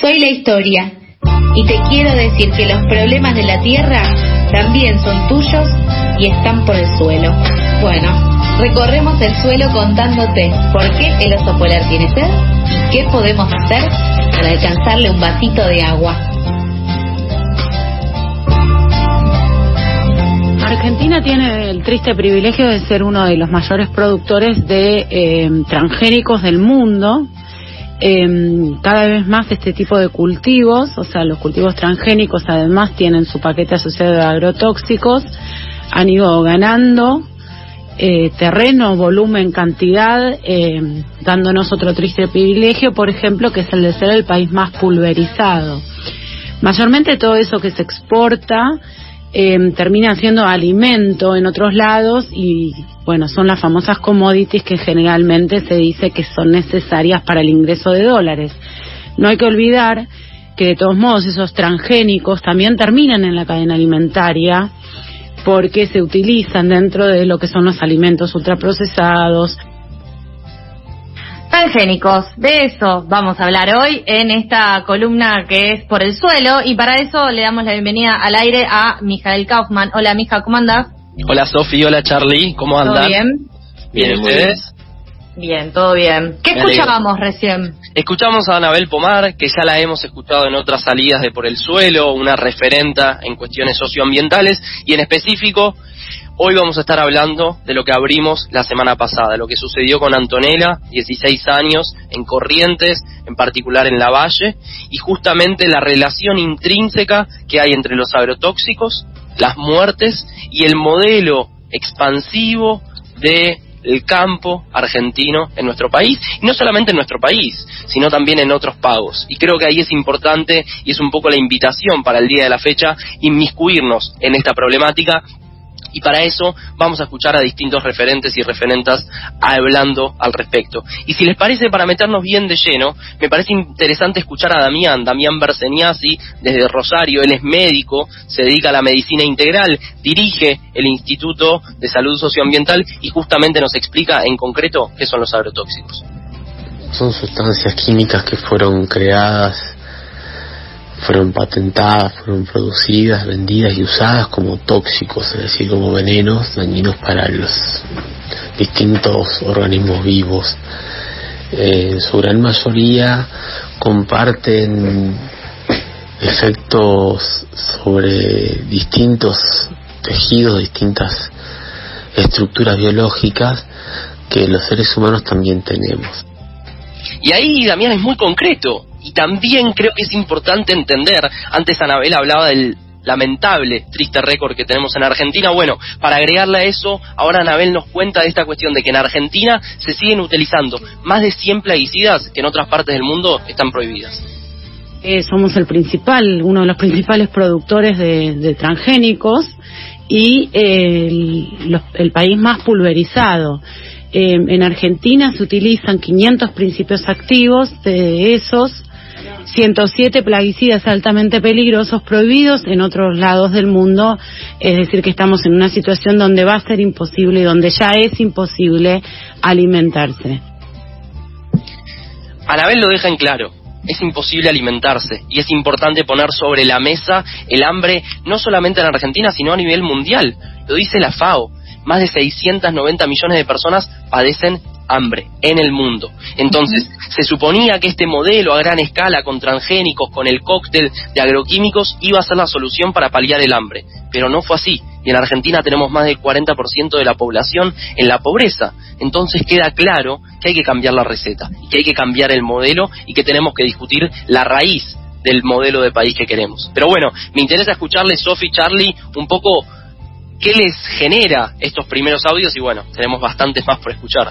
Soy la historia y te quiero decir que los problemas de la tierra también son tuyos y están por el suelo. Bueno, recorremos el suelo contándote por qué el oso polar tiene sed y qué podemos hacer para alcanzarle un vasito de agua. Argentina tiene el triste privilegio de ser uno de los mayores productores de eh, transgénicos del mundo. Eh, cada vez más este tipo de cultivos, o sea, los cultivos transgénicos además tienen su paquete asociado de agrotóxicos, han ido ganando eh, terreno, volumen, cantidad, eh, dándonos otro triste privilegio, por ejemplo, que es el de ser el país más pulverizado. Mayormente todo eso que se exporta eh, termina siendo alimento en otros lados y bueno, son las famosas commodities que generalmente se dice que son necesarias para el ingreso de dólares. No hay que olvidar que de todos modos esos transgénicos también terminan en la cadena alimentaria porque se utilizan dentro de lo que son los alimentos ultraprocesados, Transgénicos, de eso vamos a hablar hoy en esta columna que es por el suelo y para eso le damos la bienvenida al aire a Mijael Kaufman. Hola Mija, ¿cómo andás? Hola Sofi, hola Charlie, ¿cómo andan? ¿Todo bien? Bien, ¿ustedes? Bien, todo bien. ¿Qué Me alegro. escuchábamos recién? Escuchamos a Anabel Pomar, que ya la hemos escuchado en otras salidas de Por el Suelo, una referenta en cuestiones socioambientales, y en específico, hoy vamos a estar hablando de lo que abrimos la semana pasada, lo que sucedió con Antonella, 16 años, en Corrientes, en particular en La Valle, y justamente la relación intrínseca que hay entre los agrotóxicos, las muertes y el modelo expansivo de campo argentino en nuestro país, y no solamente en nuestro país, sino también en otros pagos. Y creo que ahí es importante, y es un poco la invitación para el día de la fecha, inmiscuirnos en esta problemática y para eso vamos a escuchar a distintos referentes y referentas hablando al respecto. Y si les parece, para meternos bien de lleno, me parece interesante escuchar a Damián, Damián Berseniasi, desde Rosario, él es médico, se dedica a la medicina integral, dirige el Instituto de Salud Socioambiental y justamente nos explica en concreto qué son los agrotóxicos. Son sustancias químicas que fueron creadas, fueron patentadas, fueron producidas, vendidas y usadas como tóxicos, es decir, como venenos dañinos para los distintos organismos vivos. Eh, en su gran mayoría comparten efectos sobre distintos tejidos, distintas estructuras biológicas que los seres humanos también tenemos. Y ahí Damián es muy concreto. Y también creo que es importante entender, antes Anabel hablaba del lamentable, triste récord que tenemos en Argentina. Bueno, para agregarle a eso, ahora Anabel nos cuenta de esta cuestión de que en Argentina se siguen utilizando más de 100 plaguicidas que en otras partes del mundo están prohibidas. Eh, somos el principal, uno de los principales productores de, transgénicos y eh, el, el país más pulverizado. Eh, en Argentina se utilizan 500 principios activos, de esos 107 plaguicidas altamente peligrosos prohibidos en otros lados del mundo, es decir, que estamos en una situación donde va a ser imposible y donde ya es imposible alimentarse. Anabel lo deja en claro. Es imposible alimentarse y es importante poner sobre la mesa el hambre no solamente en Argentina, sino a nivel mundial. Lo dice la FAO. Más de 690 millones de personas padecen hambre en el mundo. Entonces, se suponía que este modelo a gran escala con transgénicos, con el cóctel de agroquímicos, iba a ser la solución para paliar el hambre. Pero no fue así. Y en Argentina tenemos más del 40% de la población en la pobreza. Entonces queda claro que hay que cambiar la receta, que hay que cambiar el modelo y que tenemos que discutir la raíz del modelo de país que queremos. Pero bueno, me interesa escucharle, Sophie, Charlie, un poco qué les genera estos primeros audios y bueno, tenemos bastantes más por escuchar.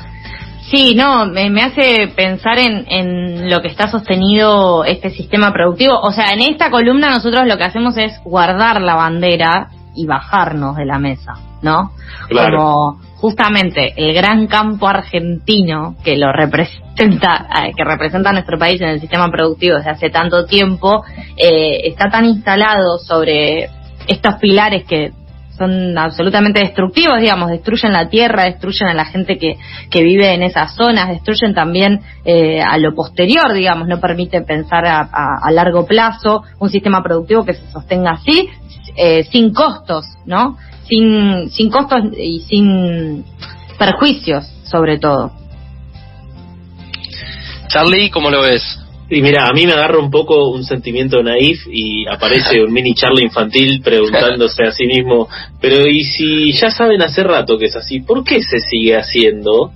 Sí, no, me, me hace pensar en, en lo que está sostenido este sistema productivo. O sea, en esta columna nosotros lo que hacemos es guardar la bandera y bajarnos de la mesa, ¿no? Claro. Como justamente el gran campo argentino que lo representa, eh, que representa a nuestro país en el sistema productivo desde hace tanto tiempo, eh, está tan instalado sobre estos pilares que son absolutamente destructivos, digamos, destruyen la tierra, destruyen a la gente que, que vive en esas zonas, destruyen también eh, a lo posterior, digamos, no permite pensar a, largo plazo un sistema productivo que se sostenga así, eh, sin costos, ¿no? Sin, sin costos y sin perjuicios, sobre todo. Charlie, ¿cómo lo ves? Y mira, a mí me agarra un poco un sentimiento naif y aparece un mini Charlie infantil preguntándose a sí mismo, pero ¿y si ya saben hace rato que es así, por qué se sigue haciendo?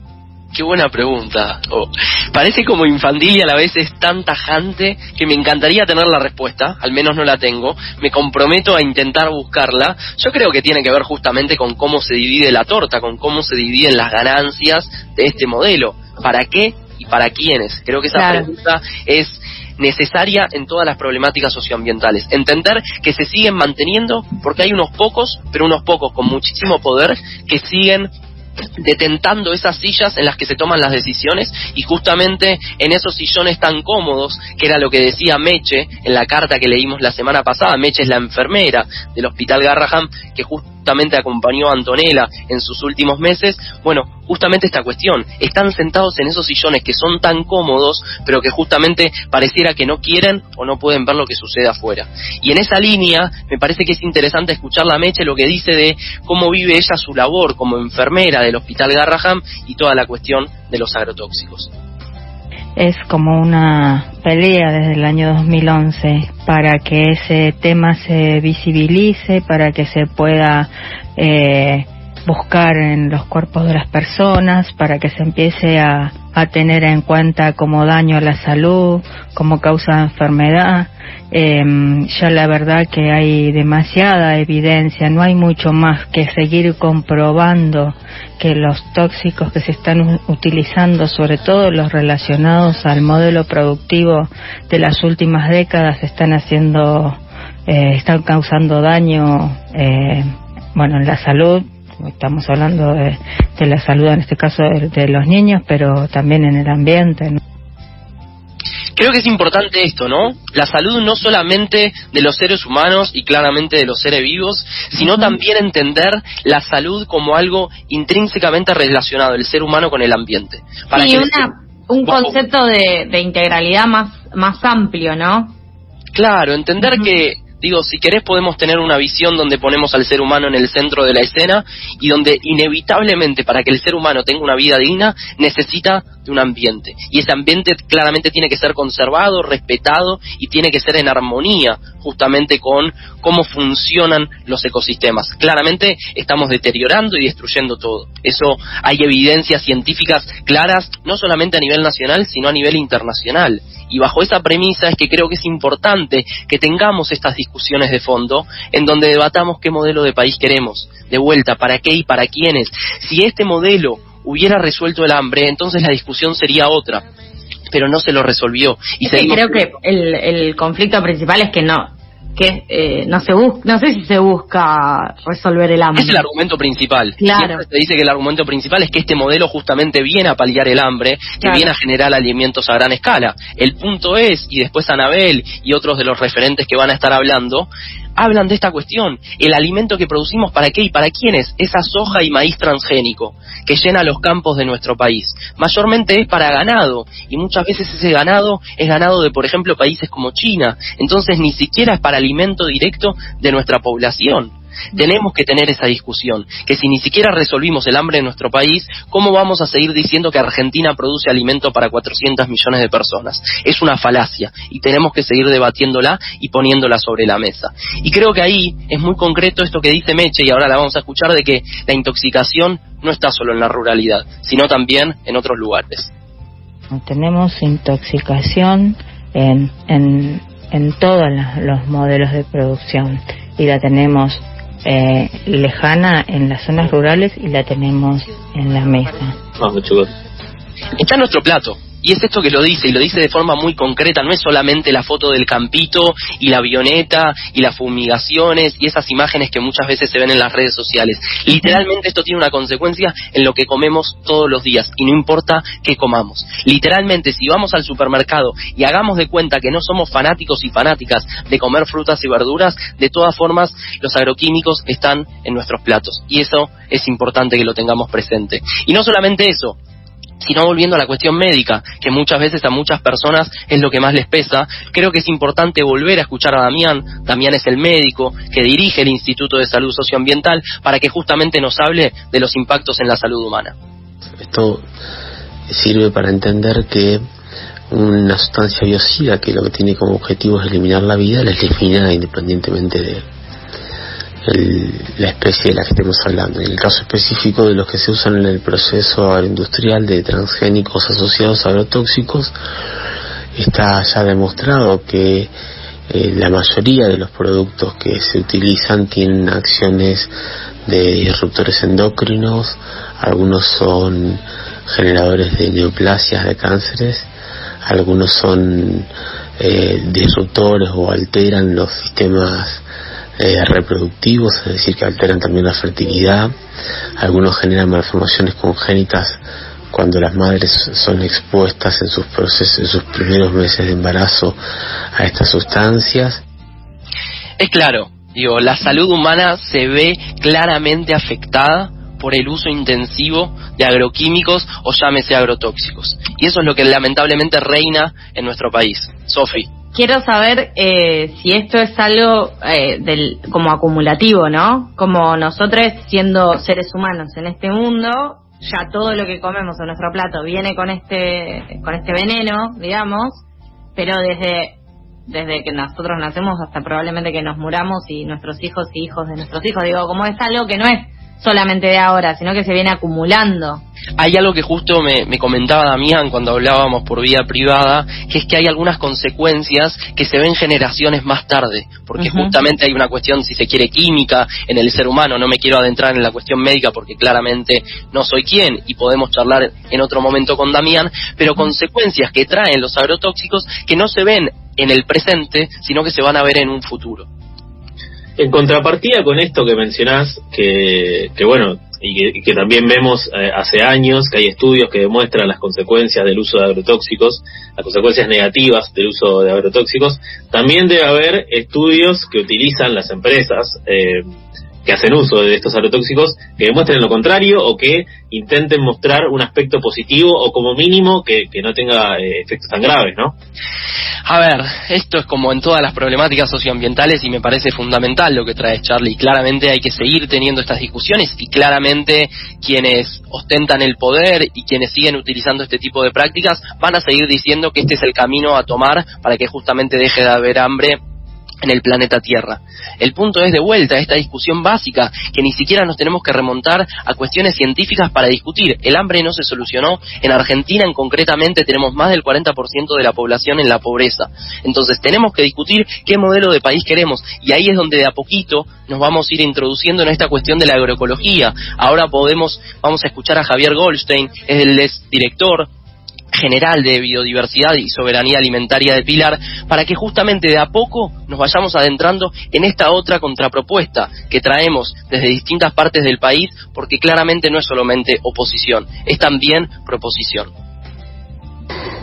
Qué buena pregunta. Oh, parece como infantil y a la vez es tan tajante que me encantaría tener la respuesta, al menos no la tengo. Me comprometo a intentar buscarla. Yo creo que tiene que ver justamente con cómo se divide la torta, con cómo se dividen las ganancias de este modelo. ¿Para qué y para quiénes. Creo que esa pregunta es necesaria en todas las problemáticas socioambientales. Entender que se siguen manteniendo porque hay unos pocos, pero unos pocos con muchísimo poder que siguen detentando esas sillas en las que se toman las decisiones y justamente en esos sillones tan cómodos, que era lo que decía Meche en la carta que leímos la semana pasada, Meche es la enfermera del Hospital Garraham, que justo justamente acompañó a Antonella en sus últimos meses, bueno, justamente esta cuestión, están sentados en esos sillones que son tan cómodos, pero que justamente pareciera que no quieren o no pueden ver lo que sucede afuera. Y en esa línea me parece que es interesante escuchar la Meche lo que dice de cómo vive ella su labor como enfermera del Hospital Garraham y toda la cuestión de los agrotóxicos es como una desde el año 2011 para que ese tema se visibilice, para que se pueda eh, buscar en los cuerpos de las personas, para que se empiece a, tener en cuenta como daño a la salud, como causa de enfermedad. Eh, ya la verdad que hay demasiada evidencia, no hay mucho más que seguir comprobando que los tóxicos que se están utilizando, sobre todo los relacionados al modelo productivo de las últimas décadas, están haciendo, eh, están causando daño, eh, bueno, en la salud, estamos hablando de, la salud en este caso de, los niños, pero también en el ambiente. Creo que es importante esto, ¿no? La salud no solamente de los seres humanos y claramente de los seres vivos, sino también entender la salud como algo intrínsecamente relacionado, el ser humano con el ambiente. Para sí, un concepto de, integralidad más, más amplio, ¿no? Claro, entender que Digo, si querés podemos tener una visión donde ponemos al ser humano en el centro de la escena y donde inevitablemente para que el ser humano tenga una vida digna necesita de un ambiente. Y ese ambiente claramente tiene que ser conservado, respetado y tiene que ser en armonía justamente con cómo funcionan los ecosistemas. Claramente estamos deteriorando y destruyendo todo. Eso hay evidencias científicas claras, no solamente a nivel nacional, sino a nivel internacional. Y bajo esa premisa es que creo que es importante que tengamos estas discusiones de fondo en donde debatamos qué modelo de país queremos. De vuelta, para qué y para quiénes. Si este modelo hubiera resuelto el hambre, entonces la discusión sería otra pero no se lo resolvió. Y creo que el, el conflicto principal es que no que eh, no se busca, no sé si se busca resolver el hambre. Es el argumento principal. Claro. se dice que el argumento principal es que este modelo justamente viene a paliar el hambre, que viene a generar alimentos a gran escala. El punto es, y después Anabel y otros de los referentes que van a estar hablando, hablan de esta cuestión. El alimento que producimos, ¿para qué y para quiénes? Esa soja y maíz transgénico que llena los campos de nuestro país. Mayormente es para ganado y muchas veces ese ganado es ganado de, por ejemplo, países como China. Entonces ni siquiera es para alimento directo de nuestra población. Tenemos que tener esa discusión, que si ni siquiera resolvimos el hambre en nuestro país, ¿cómo vamos a seguir diciendo que Argentina produce alimento para 400 millones de personas? Es una falacia y tenemos que seguir debatiéndola y poniéndola sobre la mesa. Y creo que ahí es muy concreto esto que dice Meche y ahora la vamos a escuchar de que la intoxicación no está solo en la ruralidad, sino también en otros lugares. Tenemos intoxicación en, en, en todos los modelos de producción y la tenemos eh, lejana en las zonas rurales y la tenemos en la mesa. Ah, Está nuestro plato Y es esto que lo dice, y lo dice de forma muy concreta, no es solamente la foto del campito y la avioneta y las fumigaciones y esas imágenes que muchas veces se ven en las redes sociales. Literalmente esto tiene una consecuencia en lo que comemos todos los días, y no importa qué comamos. Literalmente, si vamos al supermercado y hagamos de cuenta que no somos fanáticos y fanáticas de comer frutas y verduras, de todas formas los agroquímicos están en nuestros platos. Y eso es importante que lo tengamos presente. Y no solamente eso, sino volviendo a la cuestión médica, que muchas veces a muchas personas es lo que más les pesa, creo que es importante volver a escuchar a Damián, Damián es el médico que dirige el Instituto de Salud Socioambiental, para que justamente nos hable de los impactos en la salud humana. Esto sirve para entender que una sustancia biocida que lo que tiene como objetivo es eliminar la vida, la elimina independientemente de la especie de la que estemos hablando. En el caso específico de los que se usan en el proceso agroindustrial de transgénicos asociados a agrotóxicos, está ya demostrado que eh, la mayoría de los productos que se utilizan tienen acciones de disruptores endocrinos, algunos son generadores de neoplasias de cánceres, algunos son eh, disruptores o alteran los sistemas eh, reproductivos, es decir, que alteran también la fertilidad, algunos generan malformaciones congénitas cuando las madres son expuestas en sus procesos, en sus primeros meses de embarazo a estas sustancias. Es claro, digo, la salud humana se ve claramente afectada por el uso intensivo de agroquímicos o llámese agrotóxicos. Y eso es lo que lamentablemente reina en nuestro país. Sofi. Quiero saber eh, si esto es algo eh, del, como acumulativo, ¿no? Como nosotros siendo seres humanos en este mundo, ya todo lo que comemos en nuestro plato viene con este, con este veneno, digamos, pero desde desde que nosotros nacemos hasta probablemente que nos muramos y nuestros hijos y hijos de nuestros hijos. Digo, como es algo que no es solamente de ahora, sino que se viene acumulando. Hay algo que justo me, comentaba Damián cuando hablábamos por vía privada, que es que hay algunas consecuencias que se ven generaciones más tarde, porque justamente hay una cuestión, si se quiere, química en el ser humano. No me quiero adentrar en la cuestión médica porque claramente no soy quien y podemos charlar en otro momento con Damián, pero consecuencias que traen los agrotóxicos que no se ven en el presente, sino que se van a ver en un futuro. En contrapartida con esto que mencionás, que, que bueno, y que, también vemos eh, hace años que hay estudios que demuestran las consecuencias del uso de agrotóxicos, las consecuencias negativas del uso de agrotóxicos, también debe haber estudios que utilizan las empresas eh, que hacen uso de estos agrotóxicos que demuestren lo contrario o que intenten mostrar un aspecto positivo o como mínimo que, no tenga eh, efectos tan graves, ¿no? A ver, esto es como en todas las problemáticas socioambientales y me parece fundamental lo que trae Charlie. Claramente hay que seguir teniendo estas discusiones y claramente quienes ostentan el poder y quienes siguen utilizando este tipo de prácticas van a seguir diciendo que este es el camino a tomar para que justamente deje de haber hambre en el planeta Tierra. El punto es de vuelta a esta discusión básica, que ni siquiera nos tenemos que remontar a cuestiones científicas para discutir. El hambre no se solucionó. En Argentina, en concretamente, tenemos más del 40% de la población en la pobreza. Entonces, tenemos que discutir qué modelo de país queremos. Y ahí es donde de a poquito nos vamos a ir introduciendo en esta cuestión de la agroecología. Ahora podemos, vamos a escuchar a Javier Goldstein, es el director general de biodiversidad y soberanía alimentaria de Pilar, para que justamente de a poco nos vayamos adentrando en esta otra contrapropuesta que traemos desde distintas partes del país, porque claramente no es solamente oposición, es también proposición.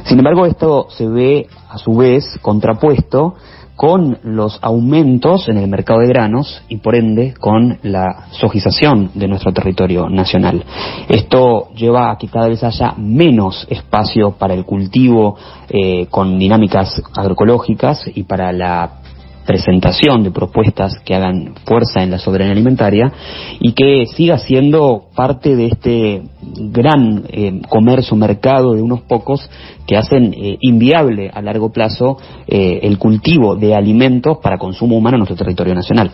Sin embargo, esto se ve a su vez contrapuesto con los aumentos en el mercado de granos y por ende con la sojización de nuestro territorio nacional. Esto lleva a que cada vez haya menos espacio para el cultivo eh, con dinámicas agroecológicas y para la presentación de propuestas que hagan fuerza en la soberanía alimentaria y que siga siendo parte de este gran eh, comercio, mercado de unos pocos que hacen eh, inviable a largo plazo eh, el cultivo de alimentos para consumo humano en nuestro territorio nacional.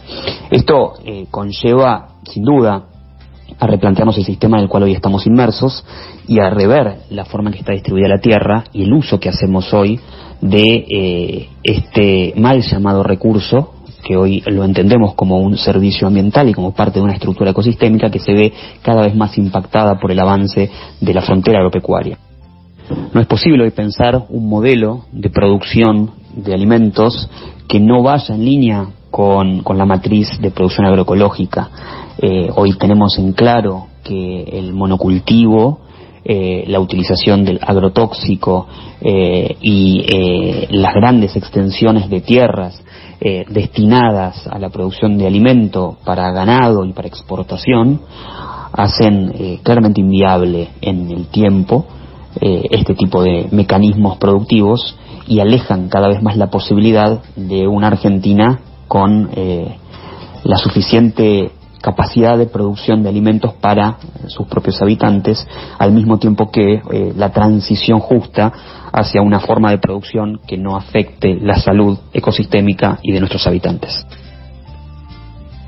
Esto conlleva, sin duda, a replantearnos el sistema en el cual hoy estamos inmersos y a rever la forma en que está distribuida la tierra y el uso que hacemos hoy de eh, este mal llamado recurso que hoy lo entendemos como un servicio ambiental y como parte de una estructura ecosistémica que se ve cada vez más impactada por el avance de la frontera agropecuaria. No es posible hoy pensar un modelo de producción de alimentos que no vaya en línea con, la matriz de producción agroecológica. Eh, hoy tenemos en claro que el monocultivo, eh, la utilización del agrotóxico eh, y las grandes extensiones de tierras destinadas a la producción de alimento para ganado y para exportación hacen claramente inviable en el tiempo este tipo de mecanismos productivos y alejan cada vez más la posibilidad de una Argentina con eh, la suficiente capacidad de producción de alimentos para sus propios habitantes, al mismo tiempo que eh, la transición justa hacia una forma de producción que no afecte la salud ecosistémica y de nuestros habitantes.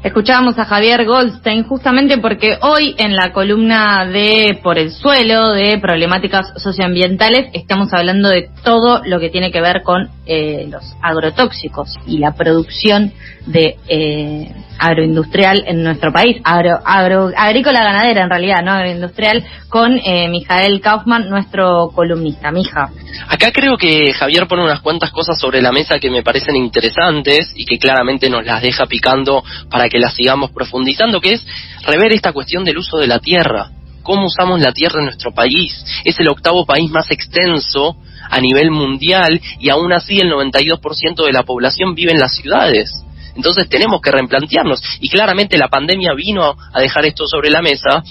Escuchábamos a Javier Goldstein justamente porque hoy en la columna de Por el suelo, de problemáticas socioambientales, estamos hablando de todo lo que tiene que ver con eh, los agrotóxicos y la producción de eh, agroindustrial en nuestro país, agro, agro, agrícola ganadera en realidad, no agroindustrial, con eh, Mijael Kaufman, nuestro columnista. Mija. Acá creo que Javier pone unas cuantas cosas sobre la mesa que me parecen interesantes y que claramente nos las deja picando para que las sigamos profundizando, que es rever esta cuestión del uso de la tierra. ¿Cómo usamos la tierra en nuestro país? Es el octavo país más extenso a nivel mundial y aún así el 92% de la población vive en las ciudades. Entonces tenemos que replantearnos y claramente la pandemia vino a dejar esto sobre la mesa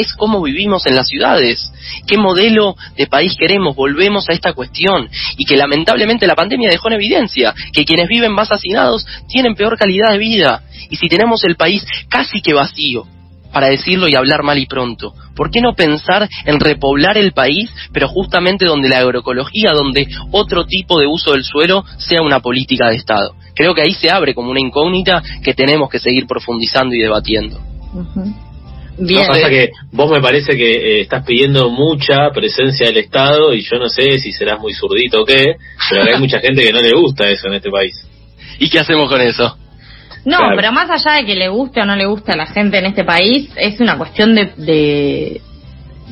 es cómo vivimos en las ciudades, qué modelo de país queremos, volvemos a esta cuestión y que lamentablemente la pandemia dejó en evidencia que quienes viven más hacinados tienen peor calidad de vida y si tenemos el país casi que vacío, para decirlo y hablar mal y pronto. ¿Por qué no pensar en repoblar el país, pero justamente donde la agroecología, donde otro tipo de uso del suelo sea una política de Estado? Creo que ahí se abre como una incógnita que tenemos que seguir profundizando y debatiendo. Bien. pasa que vos me parece que eh, estás pidiendo mucha presencia del Estado y yo no sé si serás muy zurdito o qué, pero hay mucha gente que no le gusta eso en este país. ¿Y qué hacemos con eso? No, pero más allá de que le guste o no le guste a la gente en este país, es una cuestión de,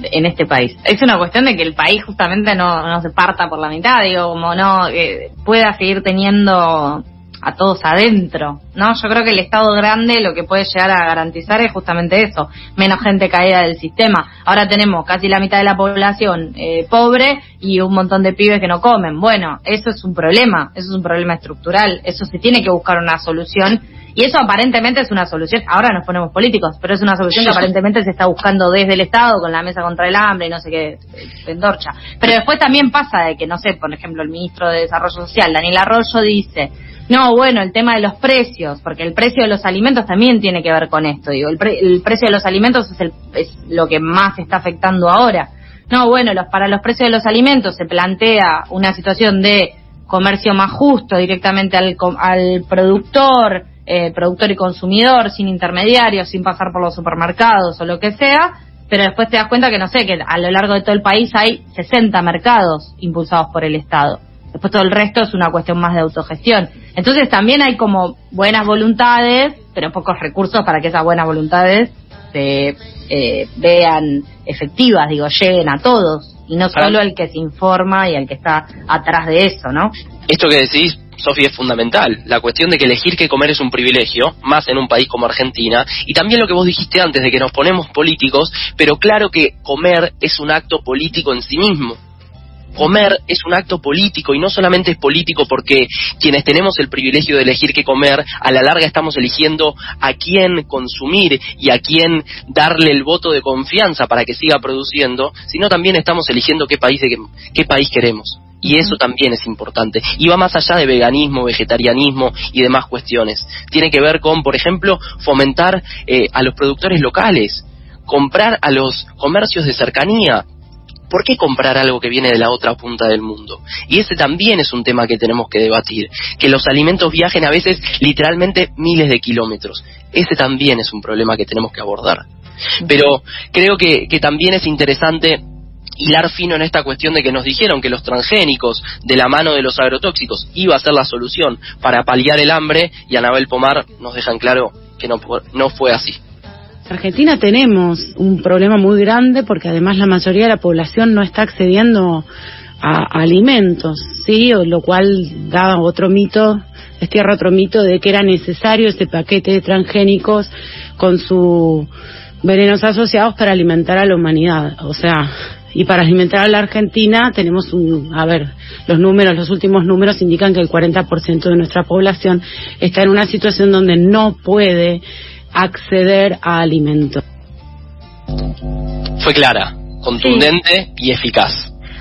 en este país. Es una cuestión de que el país justamente no, no se parta por la mitad, digo, como no eh, pueda seguir teniendo a todos adentro, ¿no? Yo creo que el Estado grande lo que puede llegar a garantizar es justamente eso, menos gente caída del sistema. Ahora tenemos casi la mitad de la población eh, pobre y un montón de pibes que no comen. Bueno, eso es un problema, eso es un problema estructural, eso se tiene que buscar una solución y eso aparentemente es una solución, ahora nos ponemos políticos, pero es una solución que aparentemente se está buscando desde el Estado con la mesa contra el hambre y no sé qué, pendorcha. Pero después también pasa de que, no sé, por ejemplo, el ministro de Desarrollo Social, Daniel Arroyo, dice, no, bueno, el tema de los precios, porque el precio de los alimentos también tiene que ver con esto. Digo, el, precio de los alimentos es, el, es lo que más está afectando ahora. No, bueno, los, para los precios de los alimentos se plantea una situación de comercio más justo directamente al, al productor, eh, productor y consumidor, sin intermediarios, sin pasar por los supermercados o lo que sea, pero después te das cuenta que, no sé, que a lo largo de todo el país hay 60 mercados impulsados por el Estado. Después todo el resto es una cuestión más de autogestión. Entonces también hay como buenas voluntades, pero pocos recursos para que esas buenas voluntades se eh, vean efectivas, digo, lleguen a todos y no solo al que se informa y al que está atrás de eso, ¿no? Esto que decís, Sofía, es fundamental. La cuestión de que elegir qué comer es un privilegio, más en un país como Argentina, y también lo que vos dijiste antes de que nos ponemos políticos, pero claro que comer es un acto político en sí mismo comer es un acto político y no solamente es político porque quienes tenemos el privilegio de elegir qué comer, a la larga estamos eligiendo a quién consumir y a quién darle el voto de confianza para que siga produciendo, sino también estamos eligiendo qué país, de qué, país queremos. Y eso también es importante. Y va más allá de veganismo, vegetarianismo y demás cuestiones. Tiene que ver con, por ejemplo, fomentar eh, a los productores locales, comprar a los comercios de cercanía, ¿por qué comprar algo que viene de la otra punta del mundo? Y ese también es un tema que tenemos que debatir, que los alimentos viajen a veces literalmente miles de kilómetros. Ese también es un problema que tenemos que abordar. Pero creo que, también es interesante hilar fino en esta cuestión de que nos dijeron que los transgénicos, de la mano de los agrotóxicos, iba a ser la solución para paliar el hambre y Anabel Pomar nos dejan claro que no, no fue así. Argentina tenemos un problema muy grande porque además la mayoría de la población no está accediendo a, alimentos, ¿sí? Lo cual da otro mito, destierra otro mito de que era necesario ese paquete de transgénicos con sus venenos asociados para alimentar a la humanidad. O sea, y para alimentar a la Argentina tenemos un, a ver, los números, los últimos números indican que el 40% de nuestra población está en una situación donde no puede acceder a alimentos. Fue clara, contundente y eficaz.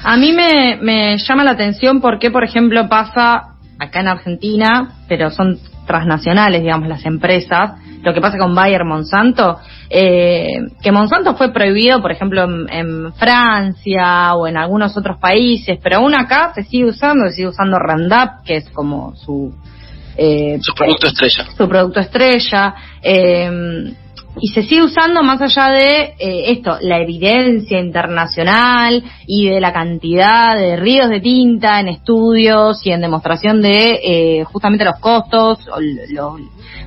A mí me, me llama la atención porque, por ejemplo, pasa acá en Argentina, pero son transnacionales, digamos, las empresas, lo que pasa con Bayer Monsanto, eh, que Monsanto fue prohibido, por ejemplo, en, Francia o en algunos otros países, pero aún acá se sigue usando, se sigue usando Roundup, que es como su... Eh, su producto estrella. Su producto estrella. Eh, y se sigue usando más allá de eh, esto, la evidencia internacional y de la cantidad de ríos de tinta en estudios y en demostración de eh, justamente los costos o,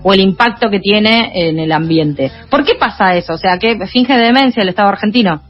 o, el impacto que tiene en el ambiente. ¿Por qué pasa eso? O sea, ¿qué finge demencia el Estado argentino?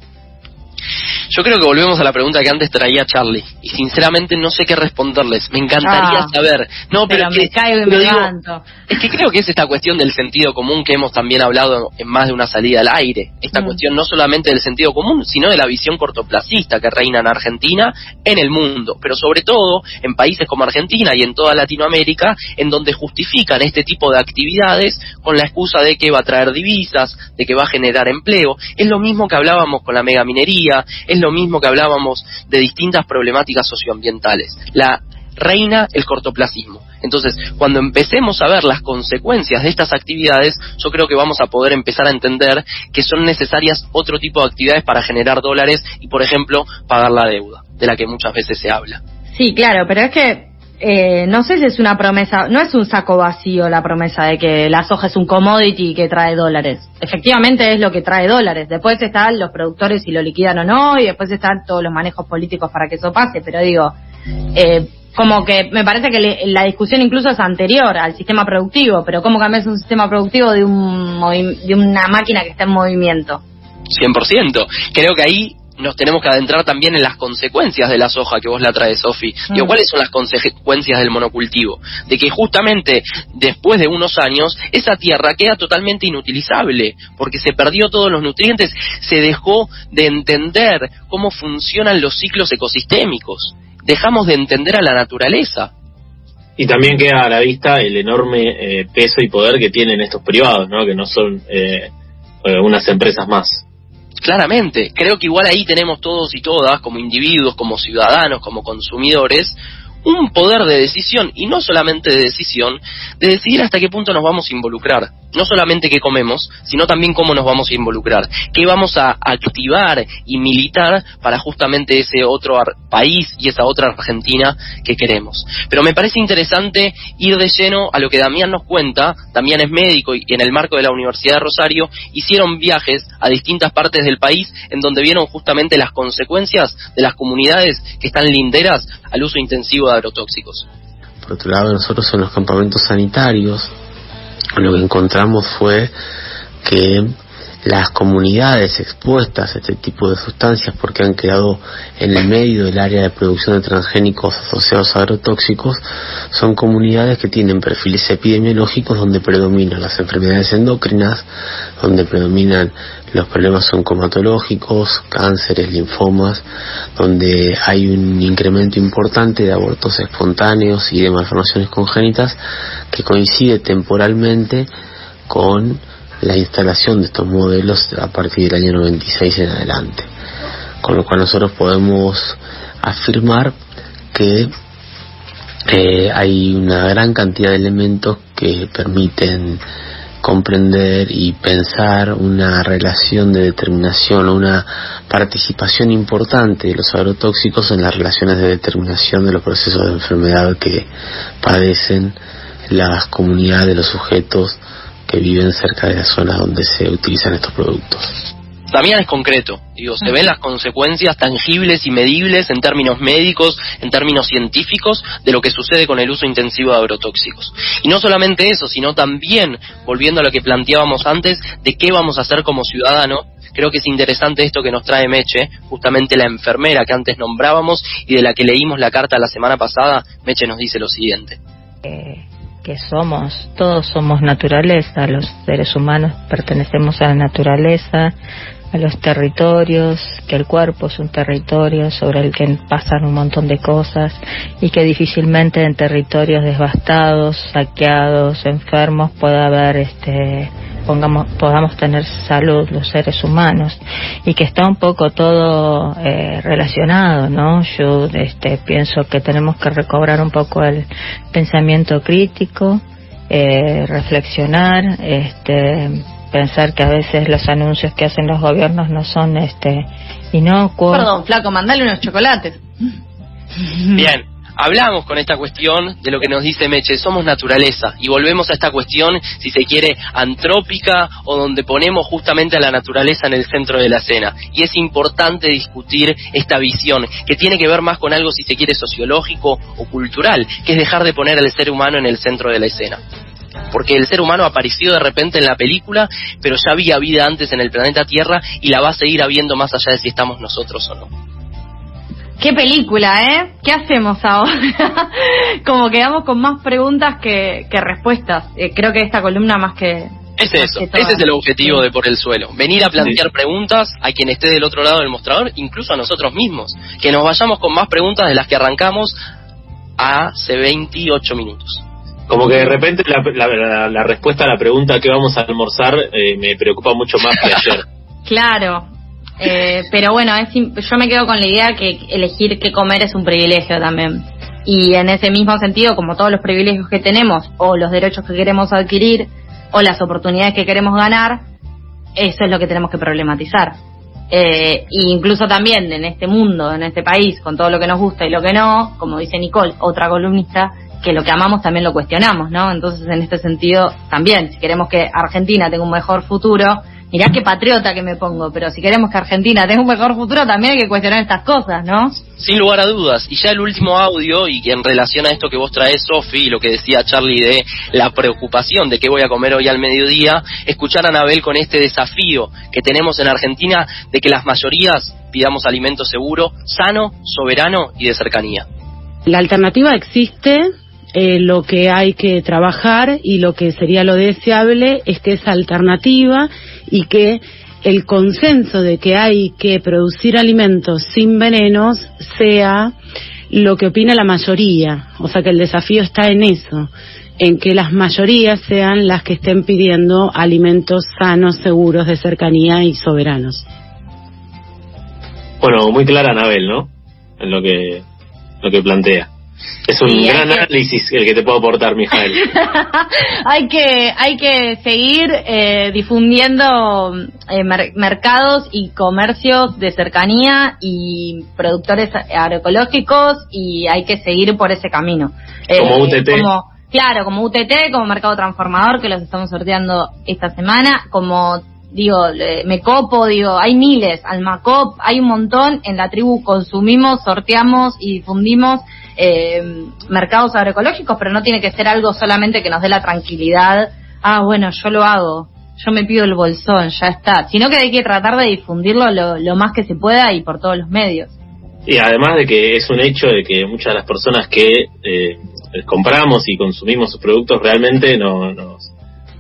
Yo creo que volvemos a la pregunta que antes traía Charlie y sinceramente no sé qué responderles. Me encantaría ah, saber. No, pero, me caigo y me levanto. Es que creo que es esta cuestión del sentido común que hemos también hablado en más de una salida al aire. Esta mm. cuestión no solamente del sentido común, sino de la visión cortoplacista que reina en Argentina, en el mundo, pero sobre todo en países como Argentina y en toda Latinoamérica, en donde justifican este tipo de actividades con la excusa de que va a traer divisas, de que va a generar empleo. Es lo mismo que hablábamos con la megaminería, es lo mismo que hablábamos de distintas problemáticas socioambientales. La reina el cortoplacismo. Entonces, cuando empecemos a ver las consecuencias de estas actividades, yo creo que vamos a poder empezar a entender que son necesarias otro tipo de actividades para generar dólares y, por ejemplo, pagar la deuda, de la que muchas veces se habla. Sí, claro, pero es que eh, no sé si es una promesa, no es un saco vacío la promesa de que la soja es un commodity que trae dólares. Efectivamente es lo que trae dólares. Después están los productores si lo liquidan o no, y después están todos los manejos políticos para que eso pase. Pero digo, eh, como que me parece que la discusión incluso es anterior al sistema productivo, pero ¿cómo cambias un sistema productivo de, un de una máquina que está en movimiento? 100%. Creo que ahí nos tenemos que adentrar también en las consecuencias de la soja que vos la traes, Sofi. Mm. ¿cuáles son las consecuencias del monocultivo? De que justamente después de unos años esa tierra queda totalmente inutilizable porque se perdió todos los nutrientes, se dejó de entender cómo funcionan los ciclos ecosistémicos, dejamos de entender a la naturaleza. Y también queda a la vista el enorme eh, peso y poder que tienen estos privados, ¿no? que no son eh, eh, unas empresas más. Claramente, creo que igual ahí tenemos todos y todas, como individuos, como ciudadanos, como consumidores, un poder de decisión, y no solamente de decisión, de decidir hasta qué punto nos vamos a involucrar. No solamente qué comemos, sino también cómo nos vamos a involucrar, qué vamos a activar y militar para justamente ese otro país y esa otra Argentina que queremos. Pero me parece interesante ir de lleno a lo que Damián nos cuenta, Damián es médico y en el marco de la Universidad de Rosario hicieron viajes a distintas partes del país en donde vieron justamente las consecuencias de las comunidades que están linderas al uso intensivo de agrotóxicos. Por otro lado, nosotros en los campamentos sanitarios lo que encontramos fue que las comunidades expuestas a este tipo de sustancias porque han quedado en el medio del área de producción de transgénicos asociados a agrotóxicos son comunidades que tienen perfiles epidemiológicos donde predominan las enfermedades endocrinas, donde predominan los problemas oncomatológicos, cánceres, linfomas, donde hay un incremento importante de abortos espontáneos y de malformaciones congénitas que coincide temporalmente con la instalación de estos modelos a partir del año 96 en adelante. Con lo cual nosotros podemos afirmar que eh, hay una gran cantidad de elementos que permiten comprender y pensar una relación de determinación o una participación importante de los agrotóxicos en las relaciones de determinación de los procesos de enfermedad que padecen las comunidades de los sujetos que viven cerca de las zonas donde se utilizan estos productos. Damián es concreto, digo, se ven las consecuencias tangibles y medibles en términos médicos, en términos científicos, de lo que sucede con el uso intensivo de agrotóxicos. Y no solamente eso, sino también, volviendo a lo que planteábamos antes, de qué vamos a hacer como ciudadanos, creo que es interesante esto que nos trae Meche, justamente la enfermera que antes nombrábamos y de la que leímos la carta la semana pasada, Meche nos dice lo siguiente. Eh, que somos, todos somos naturaleza, los seres humanos pertenecemos a la naturaleza, a los territorios, que el cuerpo es un territorio sobre el que pasan un montón de cosas y que difícilmente en territorios devastados, saqueados, enfermos pueda haber este pongamos, podamos tener salud los seres humanos y que está un poco todo eh, relacionado, ¿no? Yo este, pienso que tenemos que recobrar un poco el pensamiento crítico, eh, reflexionar, este, pensar que a veces los anuncios que hacen los gobiernos no son este inocuos. Perdón, flaco, mandale unos chocolates. Bien, hablamos con esta cuestión de lo que nos dice Meche, somos naturaleza y volvemos a esta cuestión, si se quiere, antrópica o donde ponemos justamente a la naturaleza en el centro de la escena. Y es importante discutir esta visión que tiene que ver más con algo, si se quiere, sociológico o cultural, que es dejar de poner al ser humano en el centro de la escena porque el ser humano apareció de repente en la película, pero ya había vida antes en el planeta Tierra y la va a seguir habiendo más allá de si estamos nosotros o no. Qué película, ¿eh? ¿Qué hacemos ahora? Como quedamos con más preguntas que, respuestas. Eh, creo que esta columna más que... Es eso, ese es el objetivo de Por el Suelo. Venir a plantear preguntas a quien esté del otro lado del mostrador, incluso a nosotros mismos. Que nos vayamos con más preguntas de las que arrancamos hace 28 minutos. Como que de repente la, respuesta a la pregunta que vamos a almorzar eh, me preocupa mucho más que ayer. claro, eh, pero bueno, yo me quedo con la idea que elegir qué comer es un privilegio también. Y en ese mismo sentido, como todos los privilegios que tenemos, o los derechos que queremos adquirir, o las oportunidades que queremos ganar, eso es lo que tenemos que problematizar. Eh, e incluso también en este mundo, en este país, con todo lo que nos gusta y lo que no, como dice Nicole, otra columnista, que lo que amamos también lo cuestionamos, ¿no? Entonces, en este sentido, también, si queremos que Argentina tenga un mejor futuro, mirá qué patriota que me pongo, pero si queremos que Argentina tenga un mejor futuro también hay que cuestionar estas cosas, ¿no? Sin lugar a dudas. Y ya el último audio, y en relación a esto que vos traes, Sofi, y lo que decía Charlie de la preocupación de qué voy a comer hoy al mediodía, escuchar a Anabel con este desafío que tenemos en Argentina de que las mayorías pidamos alimento seguro, sano, soberano y de cercanía. La alternativa existe, eh, lo que hay que trabajar y lo que sería lo deseable es que esa alternativa y que el consenso de que hay que producir alimentos sin venenos sea lo que opina la mayoría. O sea que el desafío está en eso, en que las mayorías sean las que estén pidiendo alimentos sanos, seguros, de cercanía y soberanos. Bueno, muy clara Anabel, ¿no? En lo que, lo que plantea. Es un gran análisis el que te puedo aportar, Mijael. hay que hay que seguir eh, difundiendo eh, mercados y comercios de cercanía y productores agroecológicos y hay que seguir por ese camino. como eh, UTT. claro, como UTT, como mercado transformador que los estamos sorteando esta semana, como digo, me copo, digo, hay miles, Almacop, hay un montón, en la tribu consumimos, sorteamos y difundimos eh, mercados agroecológicos, pero no tiene que ser algo solamente que nos dé la tranquilidad, ah, bueno, yo lo hago, yo me pido el bolsón, ya está, sino que hay que tratar de difundirlo lo, más que se pueda y por todos los medios. Y además de que es un hecho de que muchas de las personas que eh, compramos y consumimos sus productos realmente no, nos,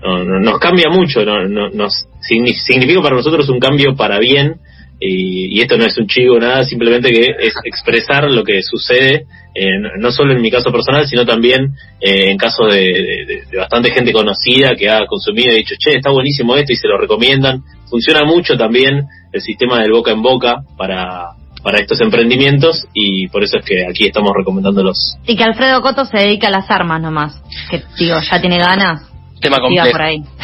nos cambia mucho, nos significa para nosotros un cambio para bien y, esto no es un chivo nada, simplemente que es expresar lo que sucede, eh, no solo en mi caso personal, sino también eh, en caso de, bastante gente conocida que ha consumido y dicho, che, está buenísimo esto y se lo recomiendan. Funciona mucho también el sistema del boca en boca para, para estos emprendimientos y por eso es que aquí estamos recomendándolos. Y que Alfredo Coto se dedica a las armas nomás, que digo, ya tiene ganas. Tema complejo.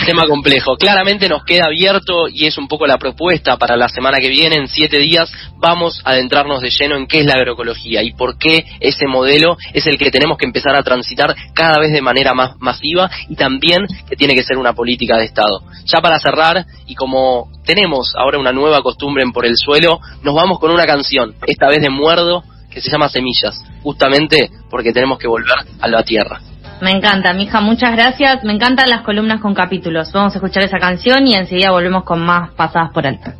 tema complejo. Claramente nos queda abierto y es un poco la propuesta para la semana que viene. En siete días vamos a adentrarnos de lleno en qué es la agroecología y por qué ese modelo es el que tenemos que empezar a transitar cada vez de manera más masiva y también que tiene que ser una política de Estado. Ya para cerrar, y como tenemos ahora una nueva costumbre en Por el Suelo, nos vamos con una canción, esta vez de Muerdo, que se llama Semillas, justamente porque tenemos que volver a la tierra. Me encanta, mija, muchas gracias. Me encantan las columnas con capítulos. Vamos a escuchar esa canción y enseguida volvemos con más pasadas por alto.